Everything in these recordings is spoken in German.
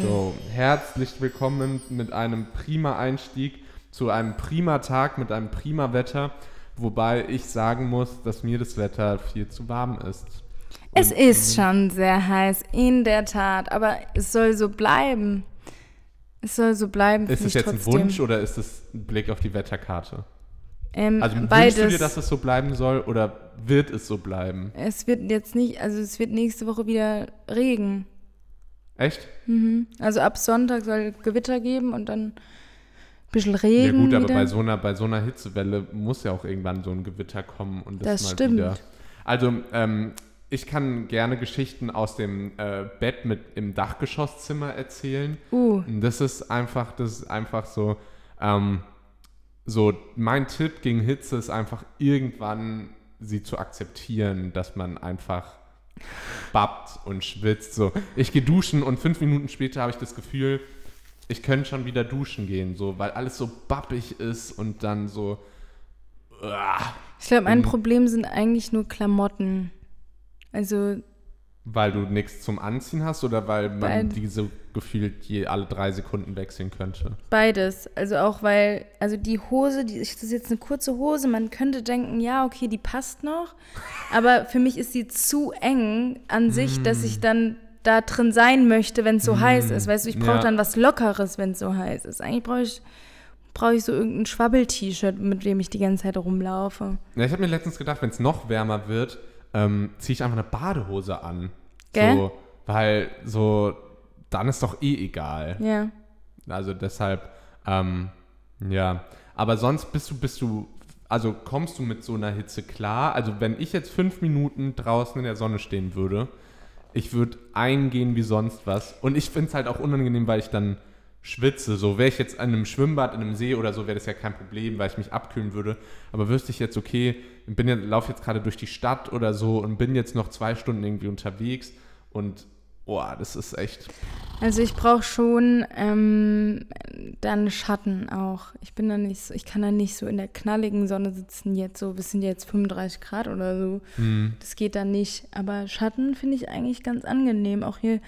drin. So, herzlich willkommen mit einem prima Einstieg zu einem prima Tag mit einem prima Wetter, wobei ich sagen muss, dass mir das Wetter viel zu warm ist. Es ist schon sehr heiß, in der Tat, aber es soll so bleiben. Es soll so bleiben. Ist es jetzt ein trotzdem. Wunsch oder ist es ein Blick auf die Wetterkarte? Ähm, Also beides. wünschst du dir, dass es so bleiben soll oder wird es so bleiben? es wird jetzt nicht, also es wird nächste Woche wieder Regen. Echt? Mhm. Also ab Sonntag soll Gewitter geben und dann ein bisschen Ja Regen. gut, aber wieder. bei so, einer, bei so einer Hitzewelle muss ja auch irgendwann so ein Gewitter kommen und das, Das mal stimmt. wieder. Also ähm, ich kann gerne Geschichten aus dem äh, Bett mit im Dachgeschosszimmer erzählen. Uh, das ist einfach, das ist einfach so, ähm, so mein Tipp gegen Hitze ist einfach irgendwann sie zu akzeptieren, dass man einfach babbt und schwitzt. So, ich gehe duschen und fünf Minuten später habe ich das Gefühl, ich könnte schon wieder duschen gehen, so, weil alles so bappig ist und dann so. uah, ich glaube, mein. Problem sind eigentlich nur Klamotten. Also weil du nichts zum Anziehen hast oder weil man Beid- diese gefühlt je alle drei Sekunden wechseln könnte? Beides. Also auch weil, also die Hose, die, das ist jetzt eine kurze Hose, man könnte denken, ja, okay, die passt noch. Aber für mich ist sie zu eng an sich, dass Mm. ich dann da drin sein möchte, wenn es so heiß ist. Weißt du, ich brauche Ja. dann was Lockeres, wenn es so heiß ist. Eigentlich brauche ich, brauche ich so irgendein Schwabbel-T-Shirt, mit dem ich die ganze Zeit rumlaufe. Ja, ich habe mir letztens gedacht, wenn es noch wärmer wird, ähm, ziehe ich einfach eine Badehose an. Gell? So, weil so, dann ist doch eh egal. Ja. Also deshalb, ähm, ja. Aber sonst bist du, bist du, also kommst du mit so einer Hitze klar? Also wenn ich jetzt fünf Minuten draußen in der Sonne stehen würde, ich würde eingehen wie sonst was. Und ich finde es halt auch unangenehm, weil ich dann schwitze. So wäre ich jetzt an einem Schwimmbad, in einem See oder so, wäre das ja kein Problem, weil ich mich abkühlen würde. Aber wüsste ich jetzt, okay, bin ja, laufe jetzt gerade durch die Stadt oder so und bin jetzt noch zwei Stunden irgendwie unterwegs und boah, das ist echt. Also ich brauche schon ähm, dann Schatten auch. Ich bin da nicht so, ich kann da nicht so in der knalligen Sonne sitzen jetzt so, wir sind jetzt 35 Grad oder so. Hm. Das geht da nicht. Aber Schatten finde ich eigentlich ganz angenehm. Auch hier,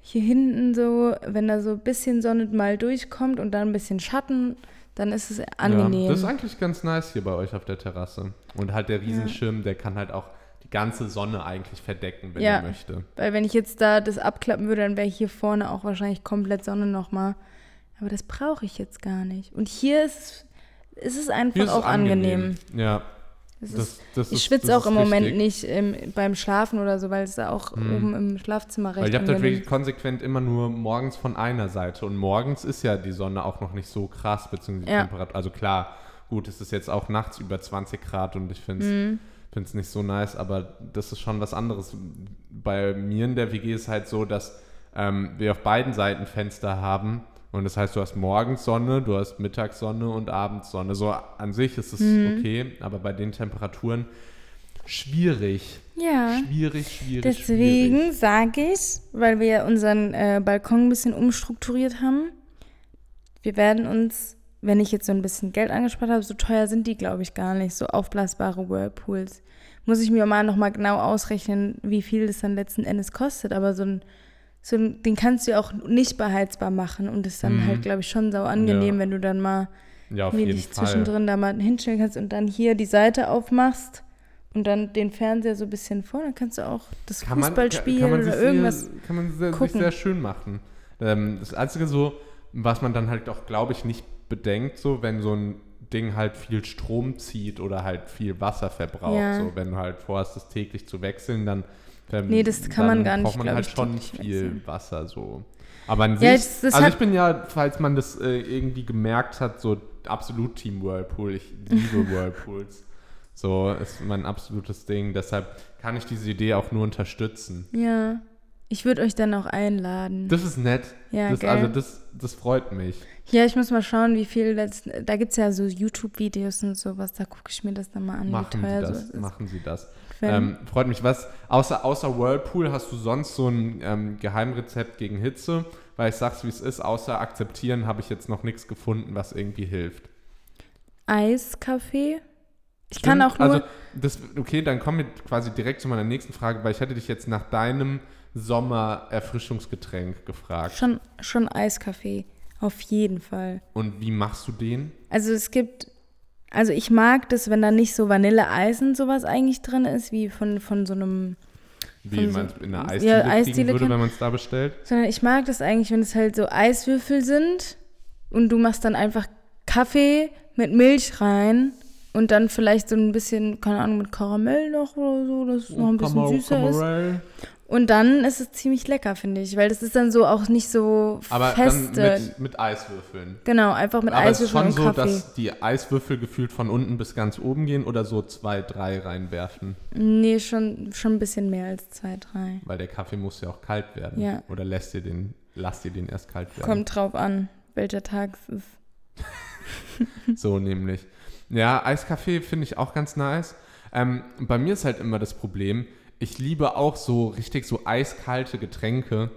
hier hinten so, wenn da so ein bisschen Sonne mal durchkommt und dann ein bisschen Schatten, dann ist es angenehm. Ja, das ist eigentlich ganz nice hier bei euch auf der Terrasse. Und halt der Riesenschirm, der kann halt auch die ganze Sonne eigentlich verdecken, wenn Ja. er möchte. Weil wenn ich jetzt da das abklappen würde, dann wäre hier vorne auch wahrscheinlich komplett Sonne nochmal. Aber das brauche ich jetzt gar nicht. Und hier ist, ist es einfach Hier auch angenehm. Ja, Das das, ist, das ich schwitze das auch im Moment wichtig. nicht ähm, beim Schlafen oder so, weil es da auch Mhm. oben im Schlafzimmer recht Weil ihr habt halt angenehm wirklich konsequent immer nur morgens von einer Seite. Und morgens ist ja die Sonne auch noch nicht so krass, beziehungsweise die Ja. Temperatur. Also klar, gut, es ist jetzt auch nachts über 20 Grad und ich finde es Mhm. nicht so nice, aber das ist schon was anderes. Bei mir in der WG ist halt so, dass ähm, wir auf beiden Seiten Fenster haben. Und das heißt, du hast morgens Sonne, du hast Mittagssonne und Abendsonne. So an sich ist es Mhm. okay, aber bei den Temperaturen schwierig. Ja. Schwierig, schwierig. Deswegen sage ich, weil wir unseren äh, Balkon ein bisschen umstrukturiert haben, wir werden uns, wenn ich jetzt so ein bisschen Geld angespart habe, so teuer sind die, glaube ich, gar nicht, so aufblasbare Whirlpools. Muss ich mir mal nochmal genau ausrechnen, wie viel das dann letzten Endes kostet, aber so ein, so den kannst du ja auch nicht beheizbar machen und ist dann Mhm. halt, glaube ich, schon sau angenehm, Ja. wenn du dann mal Ja, auf jeden dich Fall. zwischendrin da mal hinstellen kannst und dann hier die Seite aufmachst und dann den Fernseher so ein bisschen vor, dann kannst du auch das Kann man, Fußball kann- spielen kann man oder sich irgendwas. Sehr, kann man sehr, sich gucken. sehr schön machen. Ähm, das Einzige so, was man dann halt auch, glaube ich, nicht bedenkt, so, wenn so ein Ding halt viel Strom zieht oder halt viel Wasser verbraucht. Ja. So, wenn du halt vorhast, das täglich zu wechseln, dann, ähm, Nee, das kann man dann gar nicht, braucht man halt ich, schon viel. Wasser. So. Aber an Ja, sich, das- das also hat- ich bin ja, falls man das äh, irgendwie gemerkt hat, so absolut Team Whirlpool. Ich liebe Whirlpools. So ist mein absolutes Ding. Deshalb kann ich diese Idee auch nur unterstützen. Ja. Ich würde euch dann auch einladen. Das ist nett. Ja, das, also das, das freut mich. ja, ich muss mal schauen, wie viel das. Da gibt es ja so YouTube-Videos und sowas, da gucke ich mir das dann mal an, Machen wie Sie teuer das. sowas ist. Machen Sie das. Ähm, freut mich. Was außer, außer Whirlpool hast du sonst so ein ähm, Geheimrezept gegen Hitze? Weil ich sag's wie es ist, außer akzeptieren habe ich jetzt noch nichts gefunden, was irgendwie hilft. Eiskaffee. Ich kann auch nur. Also, das, okay, dann kommen wir quasi direkt zu meiner nächsten Frage, weil ich hätte dich jetzt nach deinem Sommer-Erfrischungsgetränk gefragt. schon, schon Eiskaffee. Auf jeden Fall. Und wie machst du den? Also es gibt, also ich mag das, wenn da nicht so Vanilleeis und sowas eigentlich drin ist, wie von, von so einem, Wie so- man es in einer ja, Eisdiele kriegen Eisdiele würde, kann- wenn man es da bestellt? sondern ich mag das eigentlich, wenn es halt so Eiswürfel sind und du machst dann einfach Kaffee mit Milch rein und dann vielleicht so ein bisschen, keine Ahnung, mit Karamell noch oder so, dass es noch ein bisschen süßer ist. Und dann ist es ziemlich lecker, finde ich, weil das ist dann so auch nicht so Aber feste. dann mit, mit Eiswürfeln. genau, einfach mit Aber es ist Eiswürfeln schon so, Kaffee. dass die Eiswürfel gefühlt von unten bis ganz oben gehen oder so zwei, drei reinwerfen. Nee, schon, schon ein bisschen mehr als zwei, drei. Weil der Kaffee muss ja auch kalt werden. Ja. Oder lässt ihr den, lasst ihr den erst kalt werden. Kommt drauf an, welcher Tag es ist. So nämlich. Ja, Eiskaffee finde ich auch ganz nice. Ähm, bei mir ist halt immer das Problem, ich liebe auch so richtig so eiskalte Getränke.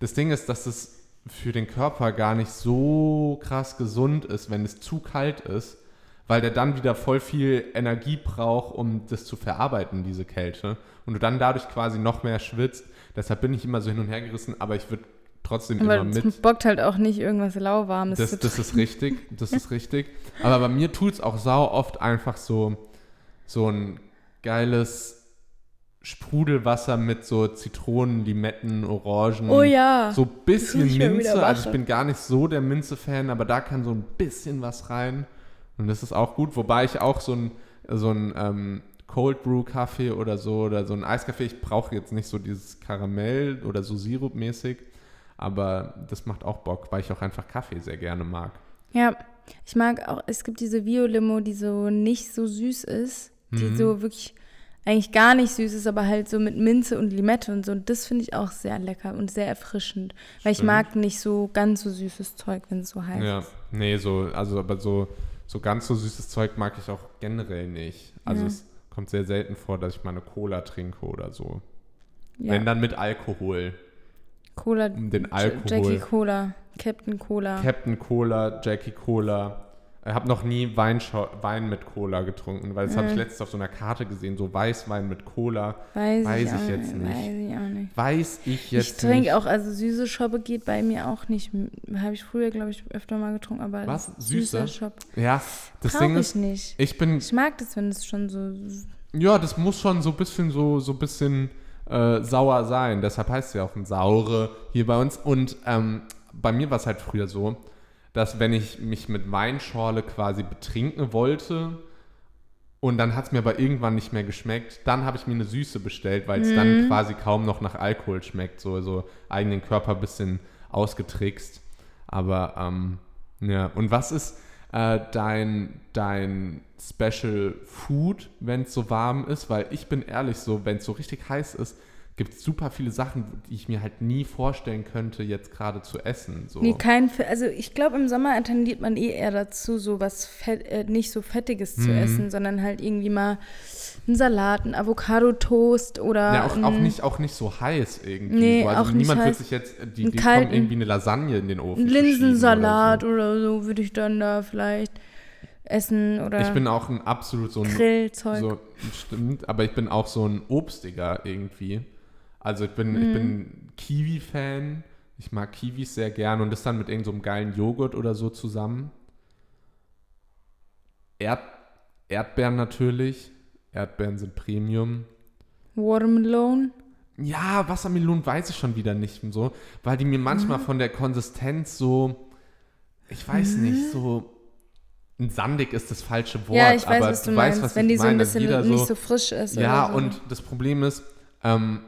Das Ding ist, dass es für den Körper gar nicht so krass gesund ist, wenn es zu kalt ist, weil der dann wieder voll viel Energie braucht, um das zu verarbeiten, diese Kälte. Und du dann dadurch quasi noch mehr schwitzt. Deshalb bin ich immer so hin und her gerissen, aber ich würde trotzdem Aber immer es mit. bockt halt auch nicht irgendwas lauwarmes Das, zu das ist richtig, das ist richtig. Aber bei mir tut es auch sau oft einfach so, so ein geiles Sprudelwasser mit so Zitronen, Limetten, Orangen. Oh ja. So ein bisschen Minze. Also ich bin gar nicht so der Minze-Fan, aber da kann so ein bisschen was rein. Und das ist auch gut. Wobei ich auch so ein, so ein ähm, Cold Brew Kaffee oder so oder so ein Eiskaffee, ich brauche jetzt nicht so dieses Karamell oder so Sirup-mäßig. Aber das macht auch Bock, weil ich auch einfach Kaffee sehr gerne mag. Ja, ich mag auch, es gibt diese Bio-Limo, die so nicht so süß ist, die Mhm. so wirklich eigentlich gar nicht süß ist, aber halt so mit Minze und Limette und so. Und das finde ich auch sehr lecker und sehr erfrischend, weil ich Stimmt. mag nicht so ganz so süßes Zeug, wenn es so heiß Ja, ist. nee, so, also aber so, so ganz so süßes Zeug mag ich auch generell nicht. Also Ja. es kommt sehr selten vor, dass ich mal eine Cola trinke oder so. Ja. Wenn dann mit Alkohol. Cola, um den Alkohol. Jackie Cola, Captain Cola. Captain Cola, Jackie Cola. Ich habe noch nie Weinschau Wein mit Cola getrunken, weil das habe ich Mhm. letztens auf so einer Karte gesehen, so Weißwein mit Cola. weiß, weiß ich, ich jetzt nicht. Weiß ich auch nicht. Weiß ich jetzt ich trinke nicht. auch, also süße Schoppe geht bei mir auch nicht. Habe ich früher, glaube ich, öfter mal getrunken, aber Was? süße Süße? Schoppe Ja, das Ding ich ist, nicht. ich bin, Ich mag das, wenn es schon so. ja, das muss schon so ein bisschen so, so bisschen äh, sauer sein. Deshalb heißt es ja auch ein saure hier bei uns. Und ähm, bei mir war es halt früher so, dass wenn ich mich mit Weinschorle quasi betrinken wollte und dann hat es mir aber irgendwann nicht mehr geschmeckt, dann habe ich mir eine Süße bestellt, weil es dann quasi kaum noch nach Alkohol schmeckt, so, so eigenen Körper ein bisschen ausgetrickst. Aber ähm, ja, und was ist äh, dein, dein Special Food, wenn es so warm ist? Weil ich bin ehrlich so, wenn es so richtig heiß ist, gibt es super viele Sachen, die ich mir halt nie vorstellen könnte, jetzt gerade zu essen. So. Nee, kein. Also, ich glaube, im Sommer tendiert man eh eher dazu, so was Fett, äh, nicht so Fettiges zu Mhm. essen, sondern halt irgendwie mal einen Salat, einen Avocado-Toast oder. Ja, auch, ein, auch, nicht, auch nicht so heiß irgendwie. Nee, so. Also auch nicht niemand wird sich jetzt, die, Einen die kalten- kommen irgendwie eine Lasagne in den Ofen. Zu Linsensalat Oder oder so würde ich dann da vielleicht essen so. oder Ich bin auch ein absolut so ein Grillzeug. So, stimmt, aber ich bin auch so ein Obstiger irgendwie. Also ich bin, ich Mhm. bin Kiwi-Fan. Ich mag Kiwis sehr gern und das dann mit irgendeinem so einem geilen Joghurt oder so zusammen. Erd Erdbeeren natürlich. Erdbeeren sind Premium. Watermelon. Ja, Wassermelonen weiß ich schon wieder nicht und so, weil die mir Mhm. manchmal von der Konsistenz so, ich weiß nicht, so sandig ist das falsche Wort, ja, ich weiß, aber was du du meinst. weißt, was wenn ich die so ein bisschen nicht so frisch ist. ja, so. und das Problem ist, ähm,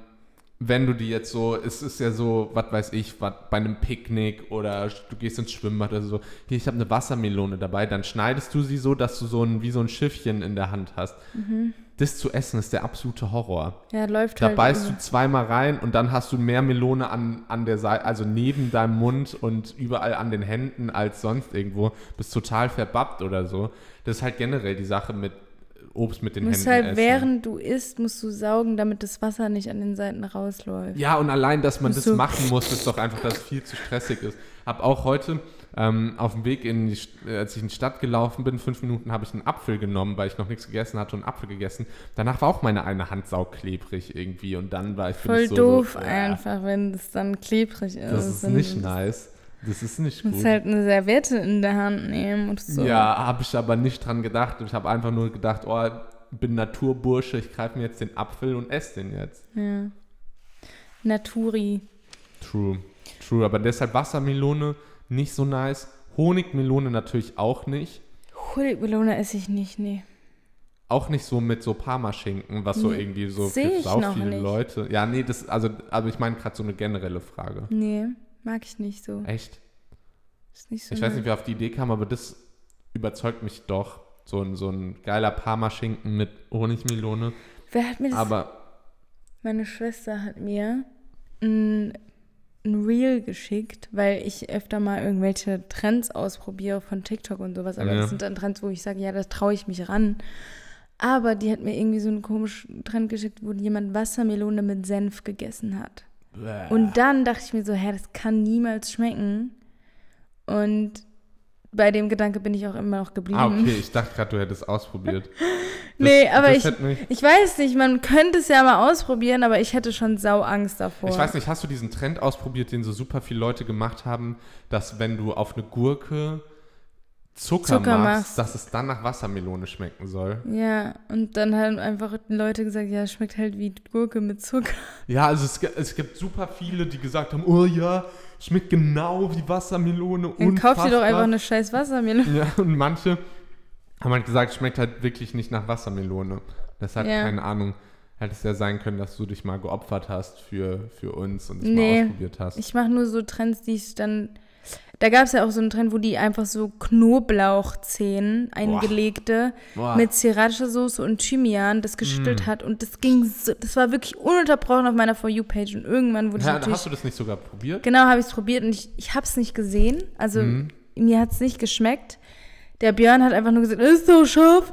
wenn du die jetzt so, es ist ja so, was weiß ich, wat, bei einem Picknick oder du gehst ins Schwimmbad oder so, hier, ich habe eine Wassermelone dabei, dann schneidest du sie so, dass du so ein, wie so ein Schiffchen in der Hand hast. Das zu essen ist der absolute Horror. ja, läuft Da halt. beißt immer. du zweimal rein und dann hast du mehr Melone an, an der Seite, also neben deinem Mund und überall an den Händen als sonst irgendwo. Bist total verbappt oder so. Das ist halt generell die Sache mit Obst mit den Händen halt, essen. während du isst, musst du saugen, damit das Wasser nicht an den Seiten rausläuft. Ja, und allein, dass man Musst das machen muss, ist doch einfach, dass es viel zu stressig ist. Hab auch heute Ähm, auf dem Weg, in die, äh, als ich in die Stadt gelaufen bin, fünf Minuten habe ich einen Apfel genommen, weil ich noch nichts gegessen hatte und einen Apfel gegessen. Danach war auch meine eine Hand sauklebrig irgendwie und dann war ich Voll ich so, doof so, äh, einfach, wenn es dann klebrig ist. Das ist nicht nice. Das ist nicht musst gut. halt eine Serviette in der Hand nehmen und so. Ja, habe ich aber nicht dran gedacht. Ich habe einfach nur gedacht, oh, bin Naturbursche, ich greife mir jetzt den Apfel und esse den jetzt. ja. Naturi. True. True, aber deshalb Wassermelone nicht so nice. Honigmelone natürlich auch nicht. Honigmelone esse ich nicht, nee. Auch nicht so mit so Parmaschinken, was so Nee, irgendwie so seh für sau viele nicht. Leute. Ja, nee, das, also, aber ich meine gerade so eine generelle Frage. Nee, mag ich nicht so. Echt? Ist nicht so Ich weiß nicht, wer auf die Idee kam, aber das überzeugt mich doch. So ein, so ein geiler Parmaschinken mit Honigmelone. Wer hat mir das Aber Meine Schwester hat mir ein, ein Reel geschickt, weil ich öfter mal irgendwelche Trends ausprobiere von TikTok und sowas. Aber Ja. das sind dann Trends, wo ich sage, ja, da traue ich mich ran. Aber die hat mir irgendwie so einen komischen Trend geschickt, wo jemand Wassermelone mit Senf gegessen hat. Und dann dachte ich mir so, hä, das kann niemals schmecken. Und bei dem Gedanke bin ich auch immer noch geblieben. Ah, okay, ich dachte gerade, du hättest ausprobiert. Das, Nee, aber ich- Ich weiß nicht, man könnte es ja mal ausprobieren, aber ich hätte schon sau Angst davor. ich weiß nicht, hast du diesen Trend ausprobiert, den so super viele Leute gemacht haben, dass wenn du auf eine Gurke Zucker, Zucker machst, machst. dass es dann nach Wassermelone schmecken soll? Ja, und dann haben einfach Leute gesagt, ja, es schmeckt halt wie Gurke mit Zucker. Ja, also es, es gibt super viele, die gesagt haben, oh ja, schmeckt genau wie Wassermelone. Dann kauft ihr doch unfassbar. einfach eine scheiß Wassermelone. Ja, und manche haben halt gesagt, schmeckt halt wirklich nicht nach Wassermelone. Deshalb, Ja. keine Ahnung, hätte es ja sein können, dass du dich mal geopfert hast für, für uns und es Nee, mal ausprobiert hast. Ich mache nur so Trends, die ich dann. Da gab es ja auch so einen Trend, wo die einfach so Knoblauchzehen, eingelegte, Boah. mit Sriracha-Soße und Thymian, das Mm. geschüttelt hat. Und das ging so, das war wirklich ununterbrochen auf meiner For You-Page. Und irgendwann wurde ich ja, natürlich. hast du das nicht sogar probiert? Genau, habe ich es probiert und ich, ich habe es nicht gesehen. Also Mhm. mir hat es nicht geschmeckt. Der Björn hat einfach nur gesagt, ist so scharf.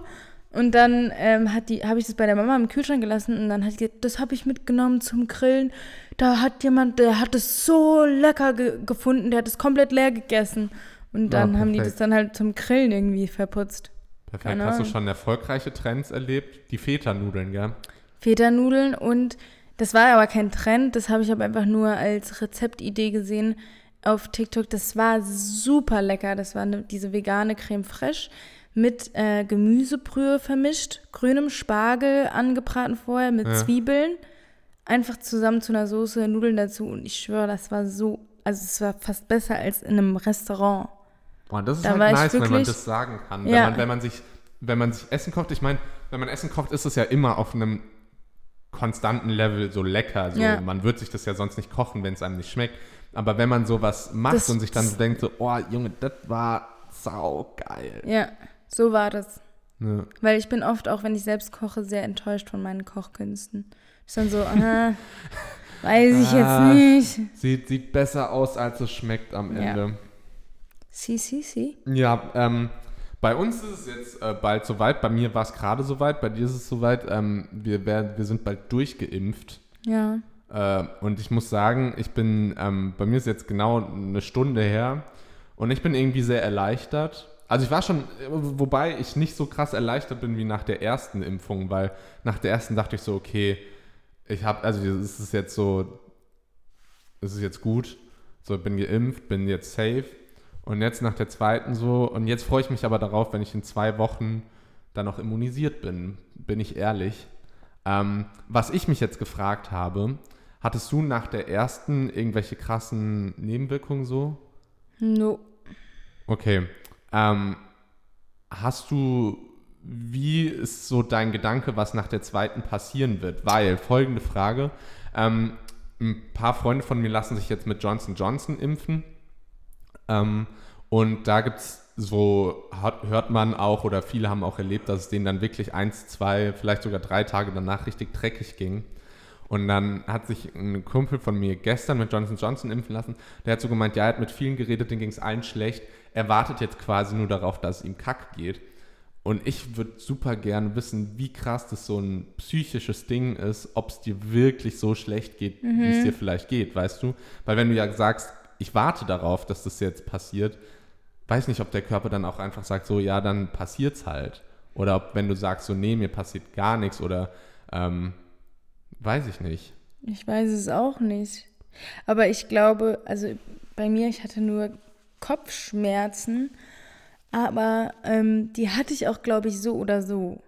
Und dann ähm, hat die, habe ich das bei der Mama im Kühlschrank gelassen und dann hat sie gesagt, das habe ich mitgenommen zum Grillen. Da hat jemand, der hat es so lecker ge gefunden, der hat es komplett leer gegessen. Und Ja, dann haben die das dann halt zum Grillen irgendwie verputzt. Perfekt. keine Hast du schon erfolgreiche Trends erlebt? Die Feta-Nudeln, gell? Feta-Nudeln und das war aber kein Trend, das habe ich aber einfach nur als Rezeptidee gesehen auf TikTok. Das war super lecker. Das war eine, diese vegane Creme fraiche mit äh, Gemüsebrühe vermischt, grünem Spargel angebraten vorher mit Ja. Zwiebeln. Einfach zusammen zu einer Soße, Nudeln dazu und ich schwöre, das war so, also es war fast besser als in einem Restaurant. Boah, das ist Da halt nice, wenn man wirklich- das sagen kann. Ja. Wenn, man, wenn, man sich, wenn man sich Essen kocht, ich meine, wenn man Essen kocht, ist es ja immer auf einem konstanten Level so lecker. So, Ja. Man wird sich das ja sonst nicht kochen, wenn es einem nicht schmeckt. Aber wenn man sowas macht Das- und sich dann so denkt, so, oh Junge, das war saugeil. Ja, so war das. Ne? Weil ich bin oft, auch wenn ich selbst koche, sehr enttäuscht von meinen Kochkünsten. Ist dann so, ah, weiß ich Ah. jetzt nicht. Sieht, sieht besser aus, als es schmeckt am Ja. Ende. Si, si, si. Ja, ähm, bei uns ist es jetzt äh, bald soweit. Bei mir war es gerade soweit, bei dir ist es soweit. Ähm, wir, werden, wir sind bald durchgeimpft. Ja. Äh, und ich muss sagen, ich bin, ähm, bei mir ist jetzt genau eine Stunde her und ich bin irgendwie sehr erleichtert. Also ich war schon, wobei ich nicht so krass erleichtert bin wie nach der ersten Impfung, weil nach der ersten dachte ich so, okay, ich habe, also es ist jetzt so, es ist jetzt gut, so bin geimpft, bin jetzt safe und jetzt nach der zweiten so und jetzt freue ich mich aber darauf, wenn ich in zwei Wochen dann noch immunisiert bin, bin ich ehrlich. Ähm, was ich mich jetzt gefragt habe, hattest du nach der ersten irgendwelche krassen Nebenwirkungen so? No. Okay. Ähm, hast du, wie ist so dein Gedanke, was nach der zweiten passieren wird? Weil, folgende Frage, ähm, ein paar Freunde von mir lassen sich jetzt mit Johnson Johnson impfen. Ähm, und da gibt es so, hört man auch, oder viele haben auch erlebt, dass es denen dann wirklich eins, zwei, vielleicht sogar drei Tage danach richtig dreckig ging. Und dann hat sich ein Kumpel von mir gestern mit Johnson Johnson impfen lassen. Der hat so gemeint, ja, er hat mit vielen geredet, denen ging es allen schlecht. Er wartet jetzt quasi nur darauf, dass es ihm kack geht. Und ich würde super gerne wissen, wie krass das so ein psychisches Ding ist, ob es dir wirklich so schlecht geht, wie es dir vielleicht geht, weißt du? Weil wenn du ja sagst, ich warte darauf, dass das jetzt passiert, weiß nicht, ob der Körper dann auch einfach sagt, so, ja, dann passiert's halt. Oder ob, wenn du sagst, so, nee, mir passiert gar nichts oder, ähm, weiß ich nicht. Ich weiß es auch nicht. Aber ich glaube, also bei mir, ich hatte nur Kopfschmerzen, aber ähm, die hatte ich auch, glaube ich, so oder so.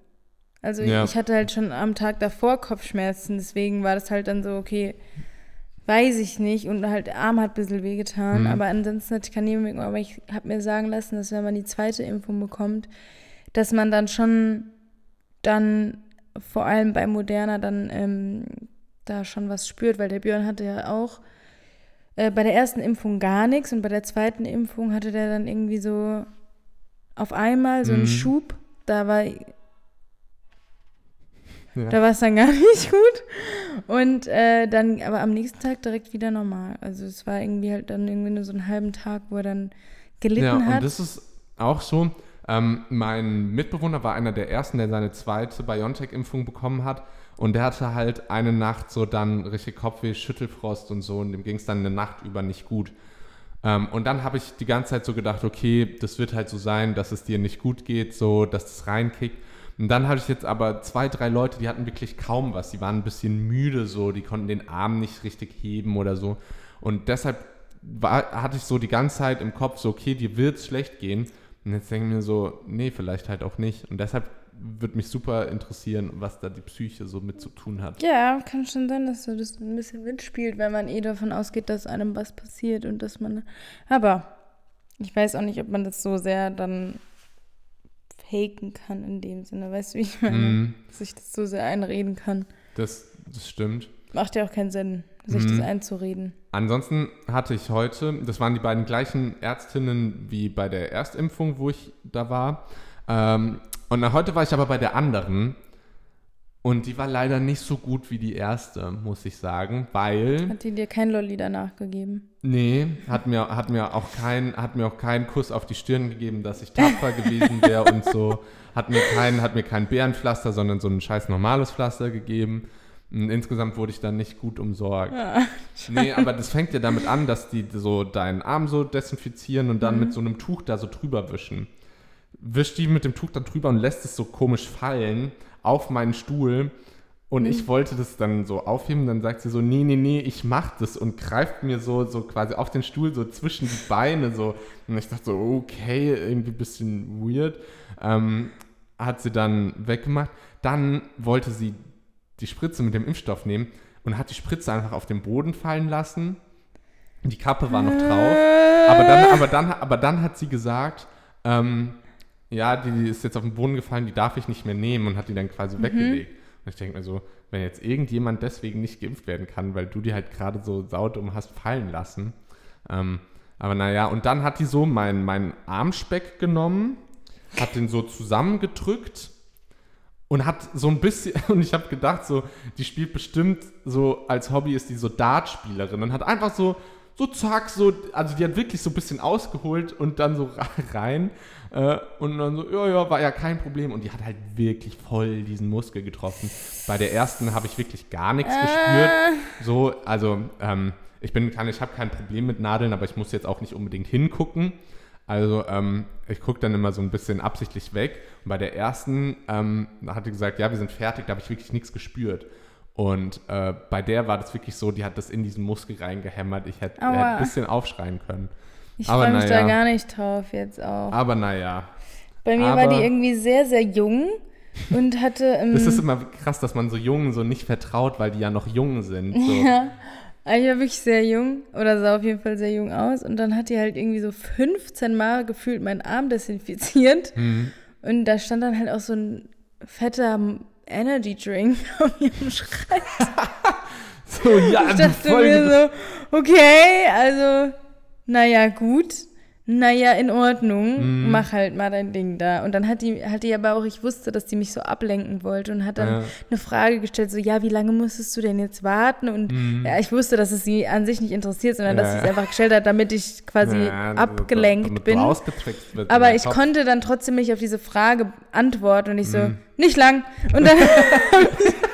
Also Ja. ich hatte halt schon am Tag davor Kopfschmerzen, deswegen war das halt dann so, okay, weiß ich nicht. Und halt der Arm hat ein bisschen wehgetan, Mhm. aber ansonsten hatte ich keine Nebenwirkungen. Aber ich habe mir sagen lassen, dass wenn man die zweite Impfung bekommt, dass man dann schon dann vor allem bei Moderna dann ähm, da schon was spürt, weil der Björn hatte ja auch äh, bei der ersten Impfung gar nichts und bei der zweiten Impfung hatte der dann irgendwie so auf einmal so einen Mhm. Schub. Da war Ja. da war es dann gar nicht gut. Und äh, dann, aber am nächsten Tag direkt wieder normal. Also es war irgendwie halt dann irgendwie nur so einen halben Tag, wo er dann gelitten Ja, hat. und das ist auch so. Ähm, mein Mitbewohner war einer der ersten, der seine zweite BioNTech-Impfung bekommen hat. Und der hatte halt eine Nacht so dann richtig Kopfweh, Schüttelfrost und so. Und dem ging es dann eine Nacht über nicht gut. Ähm, und dann habe ich die ganze Zeit so gedacht, okay, das wird halt so sein, dass es dir nicht gut geht, so, dass es reinkickt. Und dann hatte ich jetzt aber zwei, drei Leute, die hatten wirklich kaum was. Die waren ein bisschen müde, so, die konnten den Arm nicht richtig heben oder so. Und deshalb war, hatte ich so die ganze Zeit im Kopf, so, okay, dir wird es schlecht gehen. Und jetzt denke ich mir so, nee, vielleicht halt auch nicht. Und deshalb würde mich super interessieren, was da die Psyche so mit zu tun hat. Ja, kann schon sein, dass so das ein bisschen mitspielt, wenn man eh davon ausgeht, dass einem was passiert und dass man. Aber ich weiß auch nicht, ob man das so sehr dann faken kann in dem Sinne. Weißt du, wie ich meine? Mhm, Dass ich das so sehr einreden kann. das, das stimmt. Macht ja auch keinen Sinn, sich Mhm. das einzureden. Ansonsten hatte ich heute, das waren die beiden gleichen Ärztinnen wie bei der Erstimpfung, wo ich da war. Ähm, und heute war ich aber bei der anderen. Und die war leider nicht so gut wie die erste, muss ich sagen, weil, Hat die dir kein Lolli danach gegeben? nee, hat mir, hat mir auch kein, hat mir auch keinen Kuss auf die Stirn gegeben, dass ich tapfer gewesen wäre und so. Hat mir kein, hat mir kein Bärenpflaster, sondern so ein scheiß normales Pflaster gegeben. Und insgesamt wurde ich dann nicht gut umsorgt. Ah, Nee, aber das fängt ja damit an, dass die so deinen Arm so desinfizieren und dann mit so einem Tuch da so drüber wischen. Wischt die mit dem Tuch dann drüber und lässt es so komisch fallen auf meinen Stuhl. Und ich wollte das dann so aufheben, dann sagt sie so, nee, nee, nee, ich mach das und greift mir so, so quasi auf den Stuhl so zwischen die Beine so. Und ich dachte so, okay, irgendwie ein bisschen weird. Ähm, hat sie dann weggemacht. Dann wollte sie die Spritze mit dem Impfstoff nehmen und hat die Spritze einfach auf den Boden fallen lassen. Die Kappe war noch drauf. Aber dann, aber dann, aber dann hat sie gesagt, ähm, ja, die, die ist jetzt auf den Boden gefallen, die darf ich nicht mehr nehmen und hat die dann quasi weggelegt. Und ich denke mir so, wenn jetzt irgendjemand deswegen nicht geimpft werden kann, weil du die halt gerade so saudumm hast fallen lassen. Ähm, aber naja, und dann hat die so meinen mein Armspeck genommen, hat den so zusammengedrückt und hat so ein bisschen, und ich habe gedacht, so, die spielt bestimmt so, als Hobby ist die so Dartspielerin und hat einfach so, so zack, so, also die hat wirklich so ein bisschen ausgeholt und dann so rein äh, und dann so, ja, ja, war ja kein Problem und die hat halt wirklich voll diesen Muskel getroffen. Bei der ersten habe ich wirklich gar nichts gespürt. So, also, ähm, ich bin, kann, ich habe kein Problem mit Nadeln, aber ich muss jetzt auch nicht unbedingt hingucken. Also ähm, ich gucke dann immer so ein bisschen absichtlich weg. Und bei der ersten ähm, hat die gesagt, ja, wir sind fertig, da habe ich wirklich nichts gespürt. Und äh, bei der war das wirklich so, die hat das in diesen Muskel reingehämmert. Ich hätte Aua. hätte ein bisschen aufschreien können. Ich freue mich naja. da gar nicht drauf jetzt auch. Aber naja, Bei mir war aber- die irgendwie sehr, sehr jung und hatte. Ähm, das ist immer krass, dass man so Jungen so nicht vertraut, weil die ja noch jung sind. So. Ja, also ich war wirklich sehr jung oder sah auf jeden Fall sehr jung aus. Und dann hat die halt irgendwie so 15 Mal gefühlt meinen Arm desinfiziert. Mhm. Und da stand dann halt auch so ein fetter Energy Drink auf ihrem Schreibtisch. So, ja, Ich du dachte voll mir so, okay, also, naja, gut. Naja, in Ordnung, Mhm. mach halt mal dein Ding da. Und dann hat die, hat die aber auch, ich wusste, dass die mich so ablenken wollte und hat dann Ja. eine Frage gestellt, so, ja, wie lange musstest du denn jetzt warten? Und ja, ich wusste, dass es sie an sich nicht interessiert, sondern dass. Ja. sie es einfach gestellt hat, damit ich quasi Ja, abgelenkt bin. Wird Aber ich Kopf. konnte dann trotzdem mich auf diese Frage antworten und ich so, Mhm. nicht lang. Und dann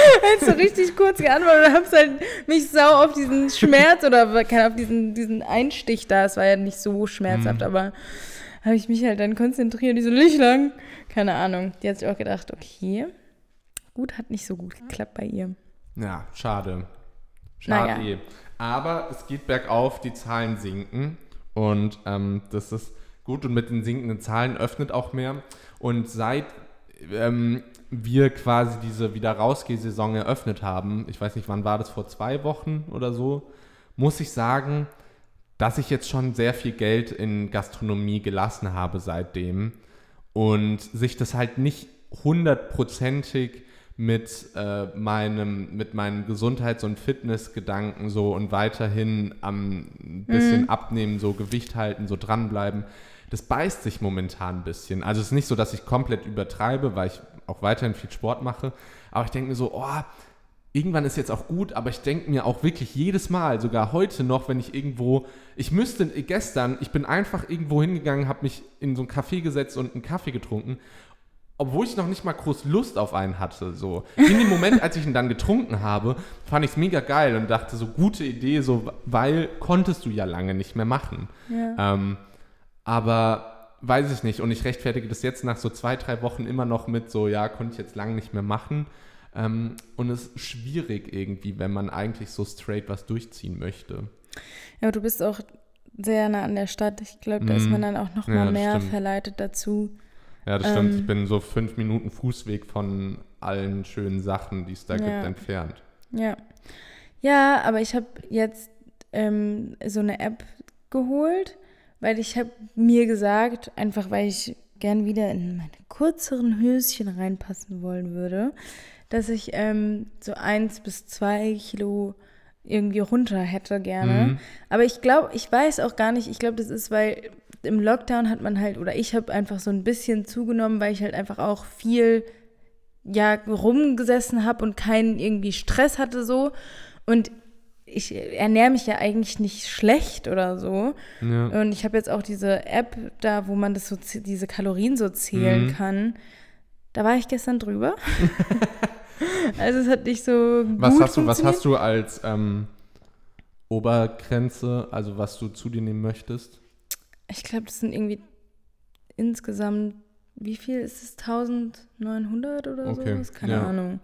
halt so richtig kurz geantwortet und hab's halt mich sau auf diesen Schmerz oder keine, auf diesen, diesen Einstich da. Es war ja nicht so schmerzhaft, Mhm. aber habe ich mich halt dann konzentriert, die so nicht lang. Keine Ahnung. Die hat sich auch gedacht, okay, gut, hat nicht so gut geklappt bei ihr. Ja, schade. Schade. Naja. eh. Aber es geht bergauf, die Zahlen sinken. Und ähm, das ist gut. Und mit den sinkenden Zahlen öffnet auch mehr. Und seit ähm, wir quasi diese wieder rausgeh-Saison eröffnet haben, ich weiß nicht, wann war das, vor zwei Wochen oder so, muss ich sagen, dass ich jetzt schon sehr viel Geld in Gastronomie gelassen habe seitdem und sich das halt nicht hundertprozentig mit, äh, meinem, mit meinen Gesundheits- und Fitnessgedanken so und weiterhin am bisschen abnehmen, so Gewicht halten, so dranbleiben. Das beißt sich momentan ein bisschen. Also es ist nicht so, dass ich komplett übertreibe, weil ich auch weiterhin viel Sport mache. Aber ich denke mir so, oh, irgendwann ist jetzt auch gut, aber ich denke mir auch wirklich jedes Mal, sogar heute noch, wenn ich irgendwo, ich müsste gestern, ich bin einfach irgendwo hingegangen, habe mich in so ein Café gesetzt und einen Kaffee getrunken, obwohl ich noch nicht mal groß Lust auf einen hatte. So. In dem Moment, als ich ihn dann getrunken habe, fand ich es mega geil und dachte so, gute Idee, so, weil konntest du ja lange nicht mehr machen. Ja. Ähm, aber weiß ich nicht. Und ich rechtfertige das jetzt nach so zwei, drei Wochen immer noch mit so, ja, konnte ich jetzt lange nicht mehr machen. Ähm, und es ist schwierig irgendwie, wenn man eigentlich so straight was durchziehen möchte. Ja, du bist auch sehr nah an der Stadt. Ich glaube, da ist Mhm. man dann auch noch Ja, mal das mehr stimmt. verleitet dazu. Ja, das stimmt. Ähm. Ich bin so fünf Minuten Fußweg von allen schönen Sachen, die es da gibt, Ja. entfernt. Ja. Ja, aber ich habe jetzt ähm, so eine App geholt, weil ich habe mir gesagt, einfach weil ich gern wieder in meine kürzeren Höschen reinpassen wollen würde, dass ich ähm, so eins bis zwei Kilo irgendwie runter hätte gerne. Mhm. Aber ich glaube, ich weiß auch gar nicht, ich glaube, das ist, weil im Lockdown hat man halt, oder ich habe einfach so ein bisschen zugenommen, weil ich halt einfach auch viel ja rumgesessen habe und keinen irgendwie Stress hatte so. Und ich ernähre mich ja eigentlich nicht schlecht oder so. Ja. Und ich habe jetzt auch diese App da, wo man das so diese Kalorien so zählen Mhm. kann. Da war ich gestern drüber. also es hat nicht so Was gut hast du, was hast du als ähm, Obergrenze, also was du zu dir nehmen möchtest? Ich glaube, das sind irgendwie insgesamt, wie viel ist es? 1900 oder Okay, sowas? Keine ja. Ahnung.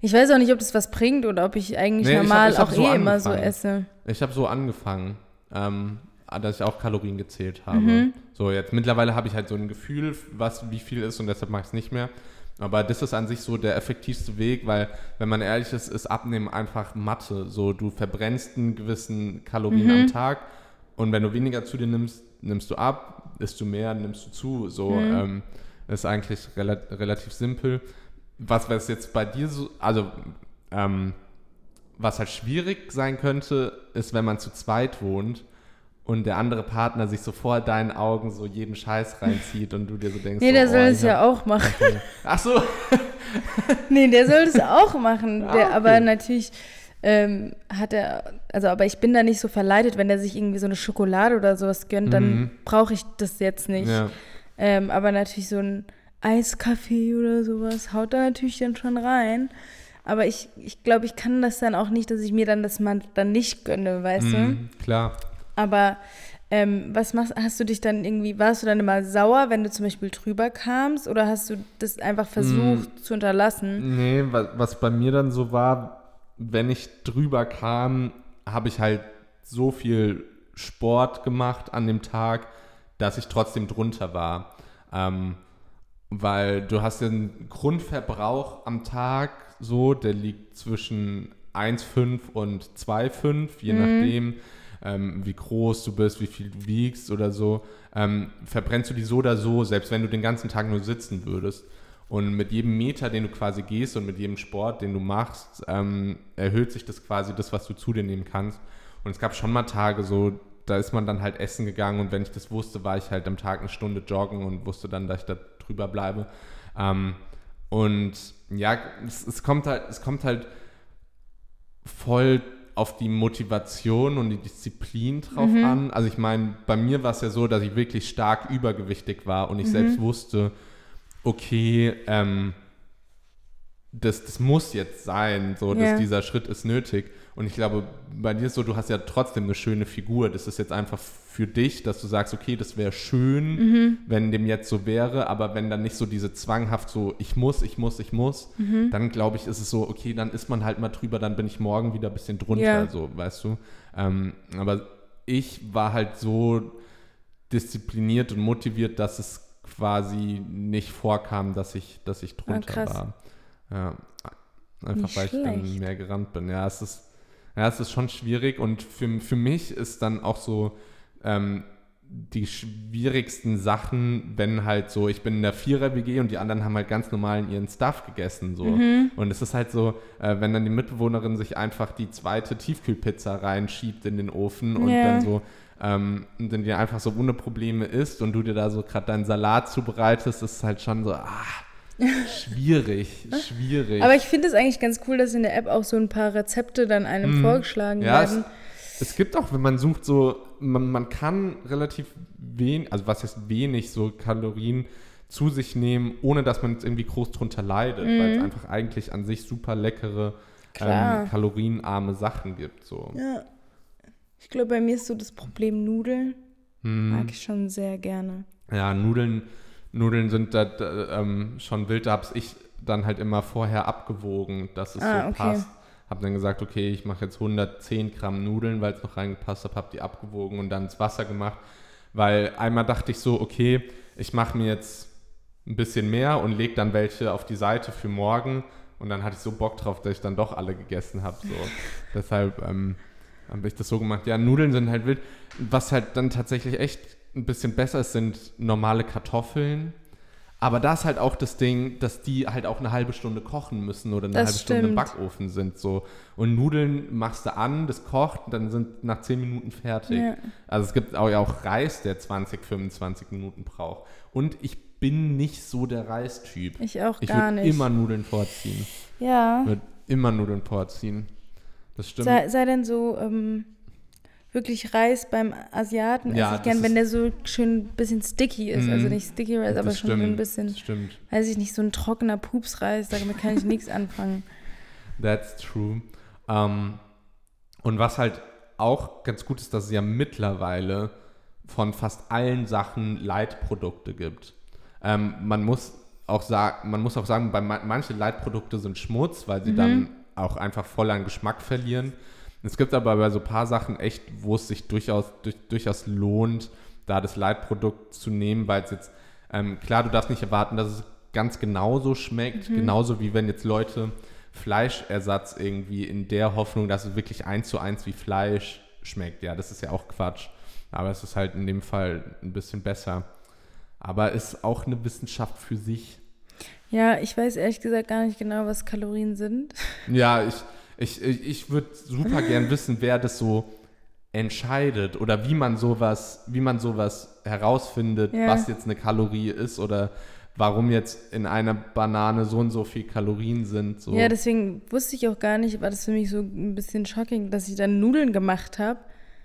Ich weiß auch nicht, ob das was bringt oder ob ich eigentlich Nee, ich hab- normal ich hab auch so eh immer so esse. Ich habe so angefangen, ähm, dass ich auch Kalorien gezählt habe. Mhm. So, jetzt mittlerweile habe ich halt so ein Gefühl, was wie viel ist und deshalb mache ich es nicht mehr. Aber das ist an sich so der effektivste Weg, weil, wenn man ehrlich ist, ist Abnehmen einfach Mathe. So, du verbrennst einen gewissen Kalorien Mhm. am Tag und wenn du weniger zu dir nimmst, nimmst du ab, isst du mehr, nimmst du zu. So, Mhm. ähm, ist eigentlich rela relativ simpel. Was was jetzt bei dir so, also, ähm, was halt schwierig sein könnte, ist, wenn man zu zweit wohnt und der andere Partner sich so vor deinen Augen so jeden Scheiß reinzieht und du dir so denkst, Nee, der oh, soll ich es ja auch machen. Ach so, Nee, der soll es auch machen. Ah, Der, okay. Aber natürlich ähm, hat er, also aber ich bin da nicht so verleitet, wenn der sich irgendwie so eine Schokolade oder sowas gönnt, dann Mhm. brauche ich das jetzt nicht. ja. Ähm, aber natürlich so ein Eiskaffee oder sowas haut da natürlich dann schon rein. Aber ich, ich glaube, ich kann das dann auch nicht, dass ich mir dann das mal dann nicht gönne, weißt du? Mhm, klar. Aber ähm, was machst, hast du dich dann irgendwie, warst du dann immer sauer, wenn du zum Beispiel drüber kamst oder hast du das einfach versucht zu unterlassen? Nee, was, was bei mir dann so war, wenn ich drüber kam, habe ich halt so viel Sport gemacht an dem Tag, dass ich trotzdem drunter war. Ähm, weil du hast einen Grundverbrauch am Tag so, der liegt zwischen 1,5 und 2,5, je nachdem, ähm, wie groß du bist, wie viel du wiegst oder so. Ähm, verbrennst du die so oder so, selbst wenn du den ganzen Tag nur sitzen würdest. Und mit jedem Meter, den du quasi gehst und mit jedem Sport, den du machst, ähm, erhöht sich das quasi das, was du zu dir nehmen kannst. Und es gab schon mal Tage so, da ist man dann halt essen gegangen und wenn ich das wusste, war ich halt am Tag eine Stunde joggen und wusste dann, dass ich da drüber bleibe. Ähm, und ja, es, es kommt halt, es kommt halt voll auf die Motivation und die Disziplin drauf an. Also ich meine, bei mir war es ja so, dass ich wirklich stark übergewichtig war und ich selbst wusste, okay, ähm, das, das muss jetzt sein, so, dass Ja. dieser Schritt ist nötig. Und ich glaube, bei dir ist so, du hast ja trotzdem eine schöne Figur. Das ist jetzt einfach für dich, dass du sagst, okay, das wäre schön, Mhm. wenn dem jetzt so wäre, aber wenn dann nicht so diese zwanghaft so, ich muss, ich muss, ich muss, Mhm. dann glaube ich, ist es so, okay, dann ist man halt mal drüber, dann bin ich morgen wieder ein bisschen drunter, Ja. so, weißt du. Ähm, aber ich war halt so diszipliniert und motiviert, dass es quasi nicht vorkam, dass ich, dass ich drunter Ah, war. Ja, einfach Nicht weil ich dann schlecht. mehr gerannt bin. Ja, es ist, ja, es ist schon schwierig und für, für mich ist dann auch so ähm, die schwierigsten Sachen, wenn halt so, ich bin in der Vierer-WG und die anderen haben halt ganz normal ihren Stuff gegessen. So. Mhm. Und es ist halt so, äh, wenn dann die Mitbewohnerin sich einfach die zweite Tiefkühlpizza reinschiebt in den Ofen und Ja. dann so ähm, und dann die einfach so ohne Probleme isst und du dir da so gerade deinen Salat zubereitest, ist es halt schon so, ah, schwierig, schwierig. Aber ich finde es eigentlich ganz cool, dass in der App auch so ein paar Rezepte dann einem vorgeschlagen Mhm. Ja, es, werden. es gibt auch, wenn man sucht, so, man, man kann relativ wenig, also was heißt wenig, so Kalorien zu sich nehmen, ohne dass man jetzt irgendwie groß drunter leidet, weil es einfach eigentlich an sich super leckere, ähm, kalorienarme Sachen gibt. So. Ja. Ich glaube, bei mir ist so das Problem Nudeln. Mhm. Mag ich schon sehr gerne. Ja, Nudeln, Nudeln sind da, da ähm, schon wild. Da habe ich dann halt immer vorher abgewogen, dass es Ah, so okay. passt. Habe dann gesagt, okay, ich mache jetzt 110 Gramm Nudeln, weil es noch reingepasst hat, habe die abgewogen und dann ins Wasser gemacht. Weil einmal dachte ich so, okay, ich mache mir jetzt ein bisschen mehr und lege dann welche auf die Seite für morgen. Und dann hatte ich so Bock drauf, dass ich dann doch alle gegessen habe. So. Deshalb ähm, habe ich das so gemacht. Ja, Nudeln sind halt wild. Was halt dann tatsächlich echt ein bisschen besser ist, sind normale Kartoffeln. Aber da ist halt auch das Ding, dass die halt auch eine halbe Stunde kochen müssen oder eine Das halbe Stunde im stimmt. Backofen sind. So. Und Nudeln machst du an, das kocht, dann sind nach 10 Minuten fertig. Ja. Also es gibt auch, ja auch Reis, der 20, 25 Minuten braucht. Und ich bin nicht so der Reistyp. Ich auch Ich gar würde nicht. immer Nudeln vorziehen. ja. Würde immer Nudeln vorziehen. Das stimmt. Sei, sei denn so ähm, wirklich Reis beim Asiaten. Ja, esse ich gern, wenn der so schön ein bisschen sticky ist. Also Mhm. nicht sticky Rice, aber schon so stimmt. ein bisschen, stimmt. weiß ich nicht, so ein trockener Pupsreis. Damit kann ich nichts anfangen. That's true. Ähm, und was halt auch ganz gut ist, dass es ja mittlerweile von fast allen Sachen Leitprodukte gibt. Ähm, man muss auch sagen, man muss auch sagen, bei ma manche Leitprodukte sind Schmutz, weil sie dann auch einfach voll an Geschmack verlieren. Es gibt aber bei so ein paar Sachen echt, wo es sich durchaus, durch, durchaus lohnt, da das Leitprodukt zu nehmen, weil es jetzt, ähm, klar, du darfst nicht erwarten, dass es ganz genauso schmeckt, genauso wie wenn jetzt Leute Fleischersatz irgendwie in der Hoffnung, dass es wirklich eins zu eins wie Fleisch schmeckt. Ja, das ist ja auch Quatsch. Aber es ist halt in dem Fall ein bisschen besser. Aber ist auch eine Wissenschaft für sich. Ja, ich weiß ehrlich gesagt gar nicht genau, was Kalorien sind. Ja, ich, ich, ich, ich würde super gern wissen, wer das so entscheidet oder wie man sowas, wie man sowas herausfindet, Ja. was jetzt eine Kalorie ist oder warum jetzt in einer Banane so und so viel Kalorien sind. So. Ja, deswegen wusste ich auch gar nicht, war das für mich so ein bisschen shocking, dass ich dann Nudeln gemacht habe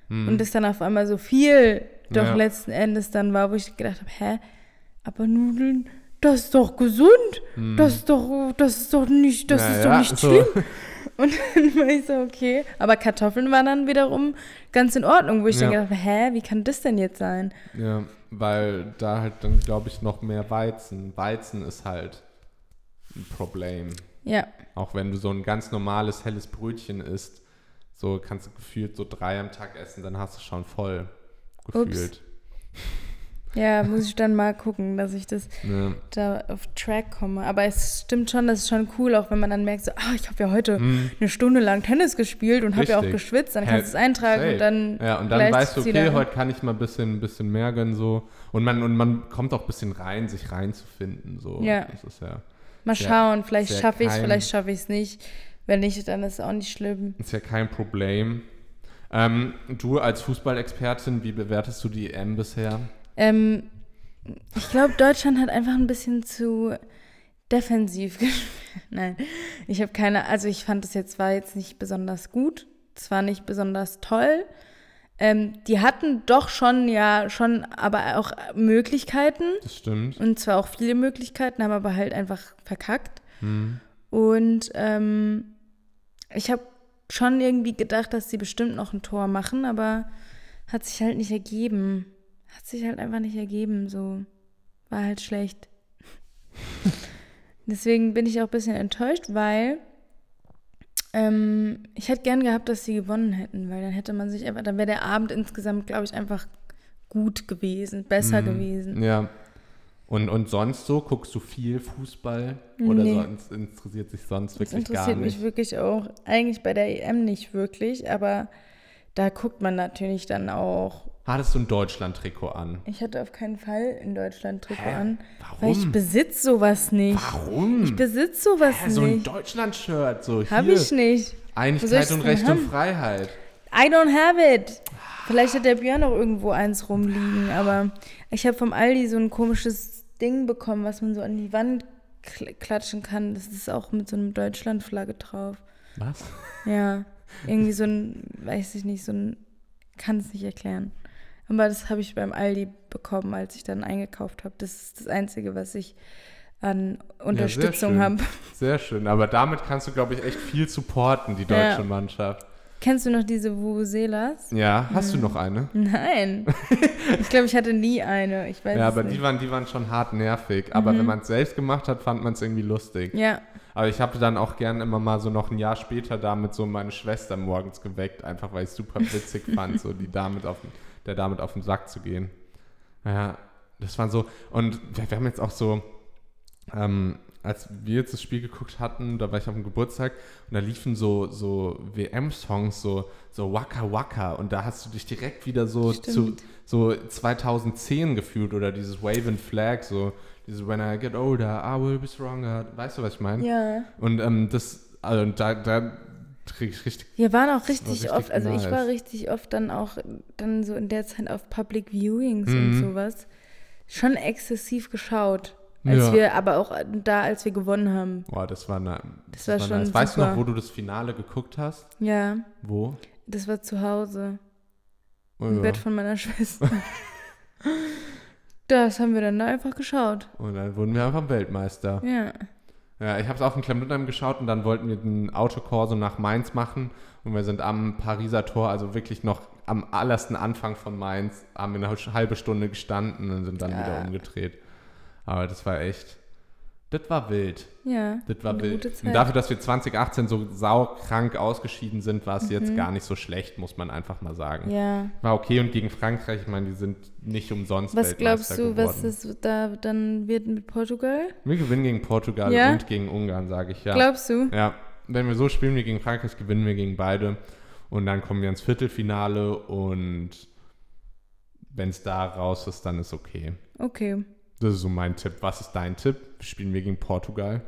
und es dann auf einmal so viel doch Hm. Ja. letzten Endes dann war, wo ich gedacht habe, hä, aber Nudeln, das ist doch gesund, das ist doch, das ist doch nicht, das Hm. Ja, ist doch nicht so. schlimm. Und dann war ich so, okay. Aber Kartoffeln waren dann wiederum ganz in Ordnung, wo ich dann Ja. gedacht habe, hä, wie kann das denn jetzt sein? Ja, weil da halt dann, glaube ich, noch mehr Weizen. Weizen ist halt ein Problem. Ja, Auch wenn du so ein ganz normales, helles Brötchen isst, so kannst du gefühlt so drei am Tag essen, dann hast du schon voll gefühlt. Ja, muss ich dann mal gucken, dass ich das Ne? da auf Track komme. Aber es stimmt schon, das ist schon cool, auch wenn man dann merkt, so, ah, ich habe ja heute Hm. eine Stunde lang Tennis gespielt und habe ja auch geschwitzt, dann kannst du es eintragen safe. und dann Ja, und dann weißt du, okay, heute kann ich mal ein bisschen, bisschen mehr gönnen, so. Und man, und man kommt auch ein bisschen rein, sich reinzufinden, so. Ja. Das ist ja, Mal sehr- schauen, vielleicht schaffe ich es, vielleicht schaffe ich es nicht. Wenn nicht, dann ist es auch nicht schlimm. ist ja kein Problem. Ähm, du als Fußballexpertin, wie bewertest du die EM bisher? Ähm, ich glaube, Deutschland hat einfach ein bisschen zu defensiv gespielt. Nein, ich habe keine, also ich fand es jetzt, war jetzt nicht besonders gut. Es war nicht besonders toll. Ähm, die hatten doch schon, ja, schon, aber auch Möglichkeiten. Das stimmt. Und zwar auch viele Möglichkeiten, haben aber halt einfach verkackt. Hm. Und ähm, ich habe schon irgendwie gedacht, dass sie bestimmt noch ein Tor machen, aber hat sich halt nicht ergeben. Hat sich halt einfach nicht ergeben. So war halt schlecht. Deswegen bin ich auch ein bisschen enttäuscht, weil ähm, ich hätte gern gehabt, dass sie gewonnen hätten, weil dann hätte man sich einfach, dann wäre der Abend insgesamt, glaube ich, einfach gut gewesen, besser Mhm. gewesen. Ja. Und, und sonst so? Guckst du viel Fußball? Oder Nee. sonst interessiert sich sonst Das wirklich gar interessiert nicht? mich wirklich auch, eigentlich bei der EM nicht wirklich, aber da guckt man natürlich dann auch. Hattest du ein Deutschland-Trikot an? Ich hatte auf keinen Fall in Deutschland Trikot Hä? an, weil ich Warum? besitze sowas nicht. Warum? Ich besitze sowas Hä, so ein nicht. Deutschland-Shirt, so Hab hier. ich nicht. Einigkeit und Recht und haben? Freiheit. I don't have it. Vielleicht hat der Björn noch irgendwo eins rumliegen, aber ich habe vom Aldi so ein komisches Ding bekommen, was man so an die Wand kl klatschen kann. Das ist auch mit so einem Deutschlandflagge drauf. Was? Ja, irgendwie so ein, weiß ich nicht, so ein, kann es nicht erklären. Aber das habe ich beim Aldi bekommen, als ich dann eingekauft habe. Das ist das Einzige, was ich an Unterstützung schön. habe. Sehr schön. Aber damit kannst du, glaube ich, echt viel supporten, die Ja. deutsche Mannschaft. Kennst du noch diese Vuvuzelas? Ja, hast Mhm. du noch eine? Nein. ich glaube, ich hatte nie eine. Ich weiß Ja, aber nicht. die waren, die waren schon hart nervig. Aber Mhm. wenn man es selbst gemacht hat, fand man es irgendwie lustig. Ja, Aber ich habe dann auch gern immer mal so noch ein Jahr später damit so meine Schwester morgens geweckt, einfach weil ich es super witzig fand, so die damit auf, der damit auf den Sack zu gehen. Ja, das war so. Und wir, wir haben jetzt auch so, ähm, als wir jetzt das Spiel geguckt hatten, da war ich auf dem Geburtstag und da liefen so, so WM-Songs, so, so Waka Waka und da hast du dich direkt wieder so zu Stimmt. so 2010 gefühlt oder dieses Waving Flag, so dieses When I get older, I will be stronger. Weißt du, was ich meine? ja. Und ähm, das, also da, da krieg ich richtig. Wir waren auch war richtig, richtig oft, also ich war richtig oft dann auch dann so in der Zeit auf Public Viewings und Mhm. sowas. Schon exzessiv geschaut. Als Ja. wir, aber auch da, als wir gewonnen haben. Boah, das war, na, Das war schon nice. Weißt du noch, wo du das Finale geguckt hast? Ja, Wo? das war zu Hause. Oh, Im ja. Bett von meiner Schwester. das haben wir dann da einfach geschaut. Und dann wurden wir einfach Weltmeister. Ja. Ja, ich habe es auf dem Klemmbuttenheim geschaut und dann wollten wir den Autokorso nach Mainz machen und wir sind am Pariser Tor, also wirklich noch am allersten Anfang von Mainz, haben wir eine halbe Stunde gestanden und sind dann Ja. wieder umgedreht. Aber das war echt, das war wild. Ja. Das war wild. Und dafür, dass wir 2018 so saukrank ausgeschieden sind, war es jetzt Mhm. gar nicht so schlecht, muss man einfach mal sagen. Ja. War okay und gegen Frankreich, ich meine, die sind nicht umsonst Was glaubst du, was geworden. es da dann wird mit Portugal? Wir gewinnen gegen Portugal Ja? und gegen Ungarn, sage ich ja. Glaubst du? Ja, wenn wir so spielen wie gegen Frankreich, gewinnen wir gegen beide. Und dann kommen wir ins Viertelfinale und wenn es da raus ist, dann ist okay. Okay. Das ist so mein Tipp. Was ist dein Tipp? Spielen wir gegen Portugal?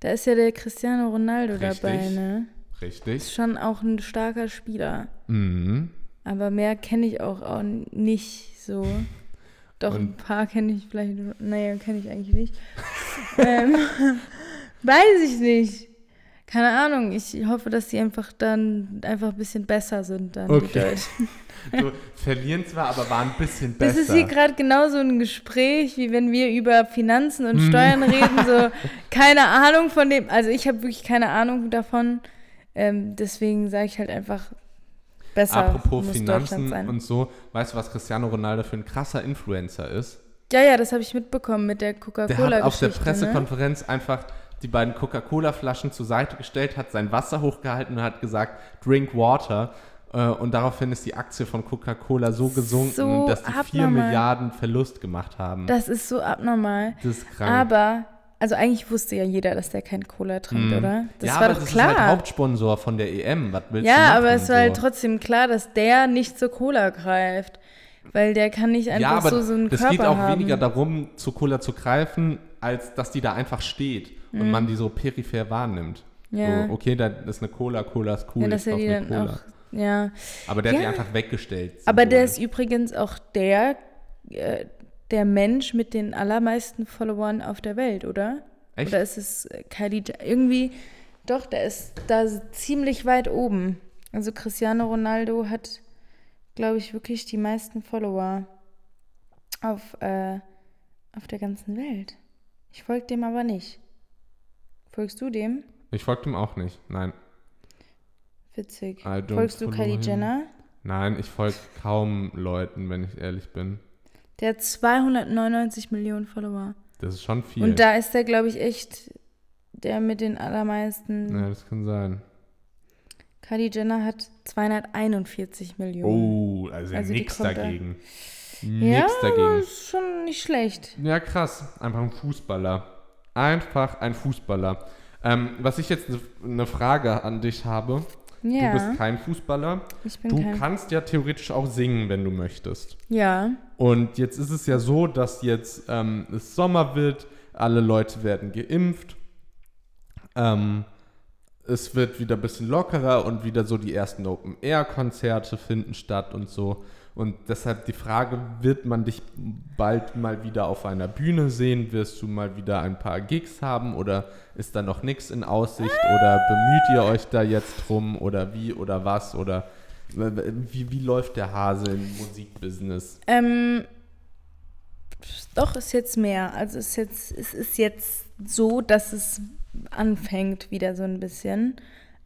Da ist ja der Cristiano Ronaldo Richtig. dabei, ne? Ist Richtig. schon auch ein starker Spieler. Mhm. Aber mehr kenne ich auch, auch nicht so. Doch, ein Und- paar kenne ich vielleicht. Naja, kenne ich eigentlich nicht. ähm, weiß ich nicht. Keine Ahnung. Ich hoffe, dass sie einfach dann einfach ein bisschen besser sind dann. Okay. So, verlieren zwar, aber waren ein bisschen Das besser. ist hier gerade genauso ein Gespräch, wie wenn wir über Finanzen und Hm. Steuern reden. So, keine Ahnung von dem. Also, ich habe wirklich keine Ahnung davon. Ähm, deswegen sage ich halt einfach besser. Apropos Finanzen und so, weißt du, was Cristiano Ronaldo für ein krasser Influencer ist? Ja, ja, das habe ich mitbekommen mit der Der Coca-Cola-Geschichte. hat auf der Ne? Pressekonferenz einfach die beiden Coca-Cola-Flaschen zur Seite gestellt, hat sein Wasser hochgehalten und hat gesagt, drink water. Äh, Und daraufhin ist die Aktie von Coca-Cola so gesunken, So dass die 4 abnormal. Milliarden Verlust gemacht haben. Das ist so abnormal. Das ist krank. Aber, also eigentlich wusste ja jeder, dass der kein Cola trinkt, Mhm. oder? Das ja, war aber doch das klar. ist halt Hauptsponsor von der EM. Was willst du ja, machen? aber es war halt so? trotzdem klar, dass der nicht zur Cola greift. Weil der kann nicht einfach Ja, so, so einen Körper geht auch haben. weniger darum, zu Cola zu greifen, als dass die da einfach steht und man die so peripher wahrnimmt. Mhm. Ja. So, okay, da ist eine Cola, Cola ist cool, ja, dass er die dann Cola. auch, ja. Aber der hat die Ja. einfach weggestellt. Aber der ist übrigens auch der, äh, der Mensch mit den allermeisten Followern auf der Welt, oder? Echt? Oder ist es äh, Kylie Irgendwie, doch, der ist da ziemlich weit oben. Also Cristiano Ronaldo hat, glaube ich, wirklich die meisten Follower auf, äh, auf der ganzen Welt. Ich folge dem aber nicht. Folgst du dem? Ich folge dem auch nicht. Nein. Witzig. Folgst du Kylie him. Jenner? Nein, ich folge kaum Leuten, wenn ich ehrlich bin. Der hat 299 Millionen Follower. Das ist schon viel. Und da ist der, glaube ich, echt der mit den allermeisten. ja, das kann sein. Kylie Jenner hat 241 Millionen. Oh, also, Also nix kommt da- dagegen. ja, dagegen. ist schon nicht schlecht. Ja, krass. Einfach ein Fußballer. Einfach ein Fußballer. Ähm, was ich jetzt eine Frage an dich habe. Ja, Du bist kein Fußballer. ich bin Du kein. kannst ja theoretisch auch singen, wenn du möchtest. Ja, Und jetzt ist es ja so, dass jetzt ähm, es Sommer wird, alle Leute werden geimpft. Ähm, es wird wieder ein bisschen lockerer und wieder so die ersten Open-Air-Konzerte finden statt und so. Und deshalb die Frage, wird man dich bald mal wieder auf einer Bühne sehen? Wirst du mal wieder ein paar Gigs haben oder ist da noch nichts in Aussicht? Oder bemüht ihr euch da jetzt drum oder wie oder was? Oder wie, wie läuft der Hase im Musikbusiness? ähm, doch ist jetzt mehr. Also ist jetzt, es ist jetzt so, dass es anfängt wieder so ein bisschen.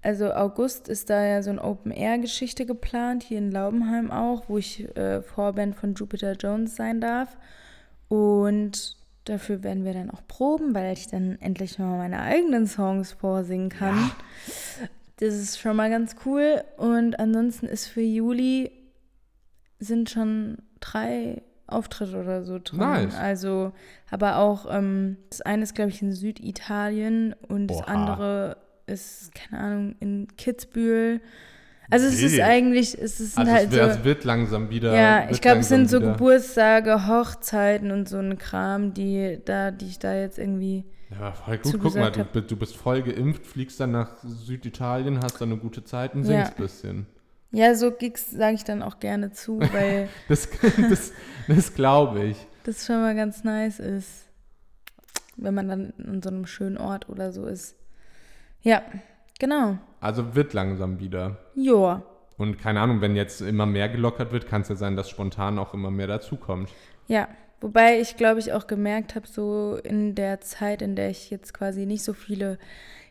Also August ist da ja so eine Open-Air-Geschichte geplant, hier in Laubenheim auch, wo ich äh, Vorband von Jupiter Jones sein darf. Und dafür werden wir dann auch proben, weil ich dann endlich mal meine eigenen Songs vorsingen kann. Das ist schon mal ganz cool. Und ansonsten ist für Juli sind schon drei Auftritte oder so drin. Nice. Also, aber auch, ähm, das eine ist, glaube ich, in Süditalien und das Oha. andere ist, keine Ahnung, in Kitzbühel. Also es ist Wild. eigentlich, es ist Also halt es, wär, so. es wird langsam wieder. Ja, wird ich glaube, es sind so wieder- Geburtstage, Hochzeiten und so ein Kram, die da, die ich da jetzt irgendwie. Ja, voll gut. Guck mal, du, du bist voll geimpft, fliegst dann nach Süditalien, hast dann eine gute Zeit und Ja. singst ein bisschen. Ja, so Gigs sage ich dann auch gerne zu, weil Das, das, das glaube ich. das schon mal ganz nice ist, wenn man dann in so einem schönen Ort oder so ist. Ja, genau. Also wird langsam wieder. Joa. Und keine Ahnung, wenn jetzt immer mehr gelockert wird, kann es ja sein, dass spontan auch immer mehr dazukommt. Ja, wobei ich glaube ich auch gemerkt habe, so in der Zeit, in der ich jetzt quasi nicht so viele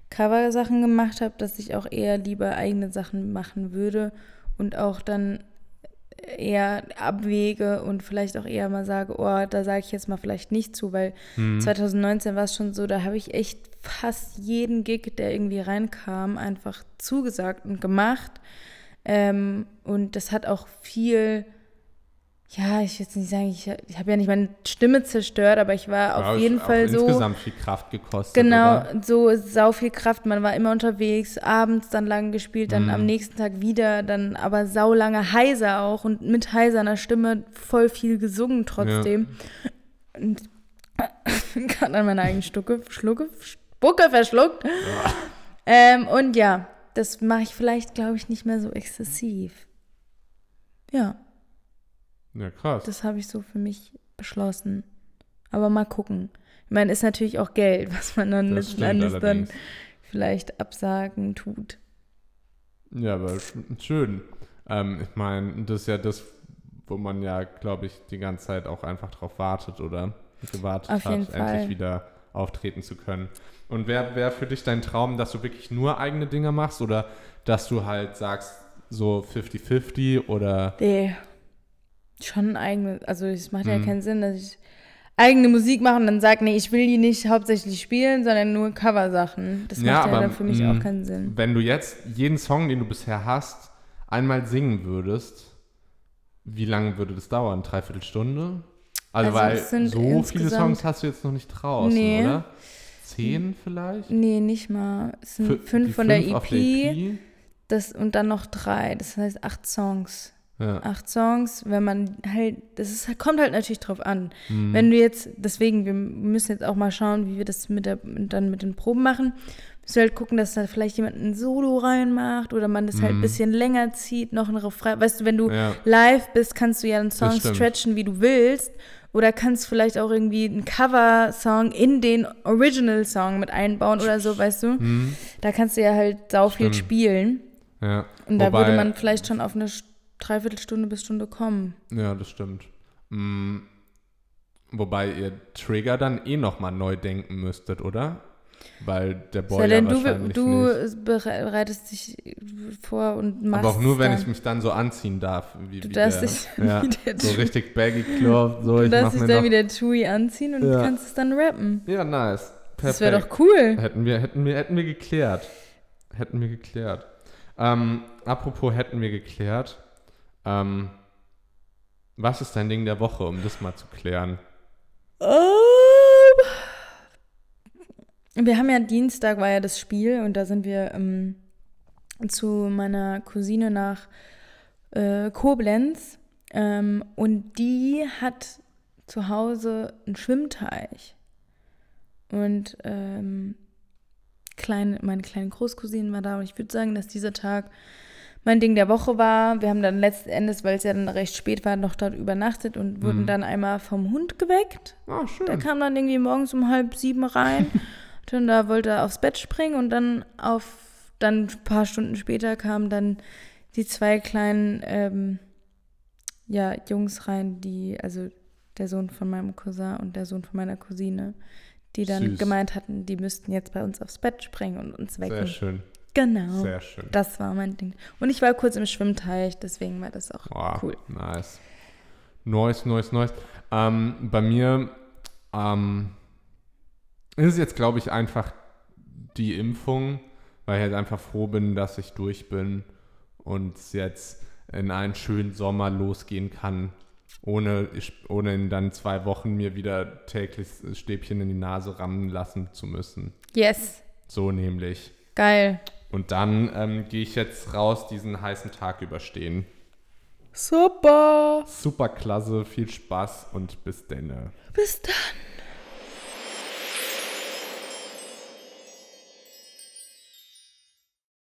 Cover-Sachen gemacht habe, dass ich auch eher lieber eigene Sachen machen würde und auch dann eher abwäge und vielleicht auch eher mal sage, oh, da sage ich jetzt mal vielleicht nicht zu, weil Hm. 2019 war es schon so, da habe ich echt fast jeden Gig, der irgendwie reinkam, einfach zugesagt und gemacht. Ähm, und das hat auch viel, ja, ich will jetzt nicht sagen, ich, ich habe ja nicht meine Stimme zerstört, aber ich war Ja, auf jeden Fall so. insgesamt viel Kraft gekostet. Genau, Oder? so sau viel Kraft. Man war immer unterwegs, abends dann lang gespielt, dann Mhm. am nächsten Tag wieder, dann aber sau lange heiser auch und mit heiserner Stimme voll viel gesungen trotzdem. Und gerade an meiner eigenen Stucke, Schlucke, Spucke verschluckt. Ähm, und ja, das mache ich vielleicht, glaube ich, nicht mehr so exzessiv. Ja, Ja, krass. das habe ich so für mich beschlossen. Aber mal gucken. Ich meine, ist natürlich auch Geld, was man dann letzten Endes dann vielleicht absagen tut. Ja, aber sch- schön. Ähm, ich meine, das ist ja das, wo man ja, glaube ich, die ganze Zeit auch einfach drauf wartet oder gewartet Auf hat, endlich wieder auftreten zu können. Und wäre wär für dich dein Traum, dass du wirklich nur eigene Dinge machst oder dass du halt sagst, so 50-50 oder Nee. Schon eigene, also es macht ja Mhm. keinen Sinn, dass ich eigene Musik mache und dann sage, nee, ich will die nicht hauptsächlich spielen, sondern nur Coversachen. Das Ja, macht ja aber, dann für mich auch keinen Sinn. wenn du jetzt jeden Song, den du bisher hast, einmal singen würdest, wie lange würde das dauern? Dreiviertel Stunde? Also, Also weil so viele Songs hast du jetzt noch nicht draußen, Nee. oder? Zehn vielleicht? Nee, nicht mal. Es sind Fü- fünf von der fünf EP, auf der EP? Das, und dann noch drei. Das heißt acht Songs. Ja. Acht Songs, wenn man halt, das ist, kommt halt natürlich drauf an. Mhm. Wenn du jetzt, deswegen, wir müssen jetzt auch mal schauen, wie wir das mit der, dann mit den Proben machen. Müssen wir halt gucken, dass da vielleicht jemand ein Solo reinmacht oder man das halt ein Mhm. bisschen länger zieht, noch ein Refrain. Weißt du, wenn du Ja. live bist, kannst du ja einen Song stretchen, wie du willst. Oder kannst vielleicht auch irgendwie einen Cover-Song in den Original-Song mit einbauen oder so, weißt du? Mhm. Da kannst du ja halt sau viel Stimmt. spielen. ja. Und da Wobei- würde man vielleicht schon auf eine Dreiviertelstunde bis Stunde kommen. Ja, das stimmt. Mm, Wobei ihr Trigger dann eh nochmal neu denken müsstet, oder? Weil der Boy Sei ja denn, du, wahrscheinlich du nicht. bereitest dich vor und machst Aber auch nur, wenn ich mich dann so anziehen darf. Wie, Du wie darfst der, dich ja, wie der so richtig baggy Cloth. So, Du darfst dich dann wie der Chewie anziehen und Ja. kannst es dann rappen. Ja, nice. Perfekt. Das wäre doch cool. Hätten wir, hätten wir, hätten wir geklärt. Hätten wir geklärt. Ähm, apropos hätten wir geklärt. Ähm, was ist dein Ding der Woche, um das mal zu klären? Wir haben ja Dienstag war ja das Spiel und da sind wir ähm, zu meiner Cousine nach äh, Koblenz ähm, und die hat zu Hause einen Schwimmteich und ähm, kleine, meine kleine Großcousine war da und ich würde sagen, dass dieser Tag mein Ding der Woche war. Wir haben dann letzten Endes, weil es ja dann recht spät war, noch dort übernachtet und wurden Mhm. dann einmal vom Hund geweckt. Ah, schön. Der kam dann irgendwie morgens um halb sieben rein. da wollte er aufs Bett springen und dann auf dann ein paar Stunden später kamen dann die zwei kleinen ähm, ja, Jungs rein, die, also der Sohn von meinem Cousin und der Sohn von meiner Cousine, die dann Süß. gemeint hatten, die müssten jetzt bei uns aufs Bett springen und uns Sehr wecken. schön. Genau. Sehr schön. Das war mein Ding. Und ich war kurz im Schwimmteich, deswegen war das auch Wow, cool. Nice. Neues, neues, neues. Ähm, bei mir ähm, ist es jetzt, glaube ich, einfach die Impfung, weil ich halt einfach froh bin, dass ich durch bin und es jetzt in einen schönen Sommer losgehen kann, ohne, ohne in dann zwei Wochen mir wieder täglich Stäbchen in die Nase rammen lassen zu müssen. Yes, So nämlich. geil. Und dann ähm, gehe ich jetzt raus, diesen heißen Tag überstehen. Super. Super klasse, viel Spaß und bis denne. Bis dann.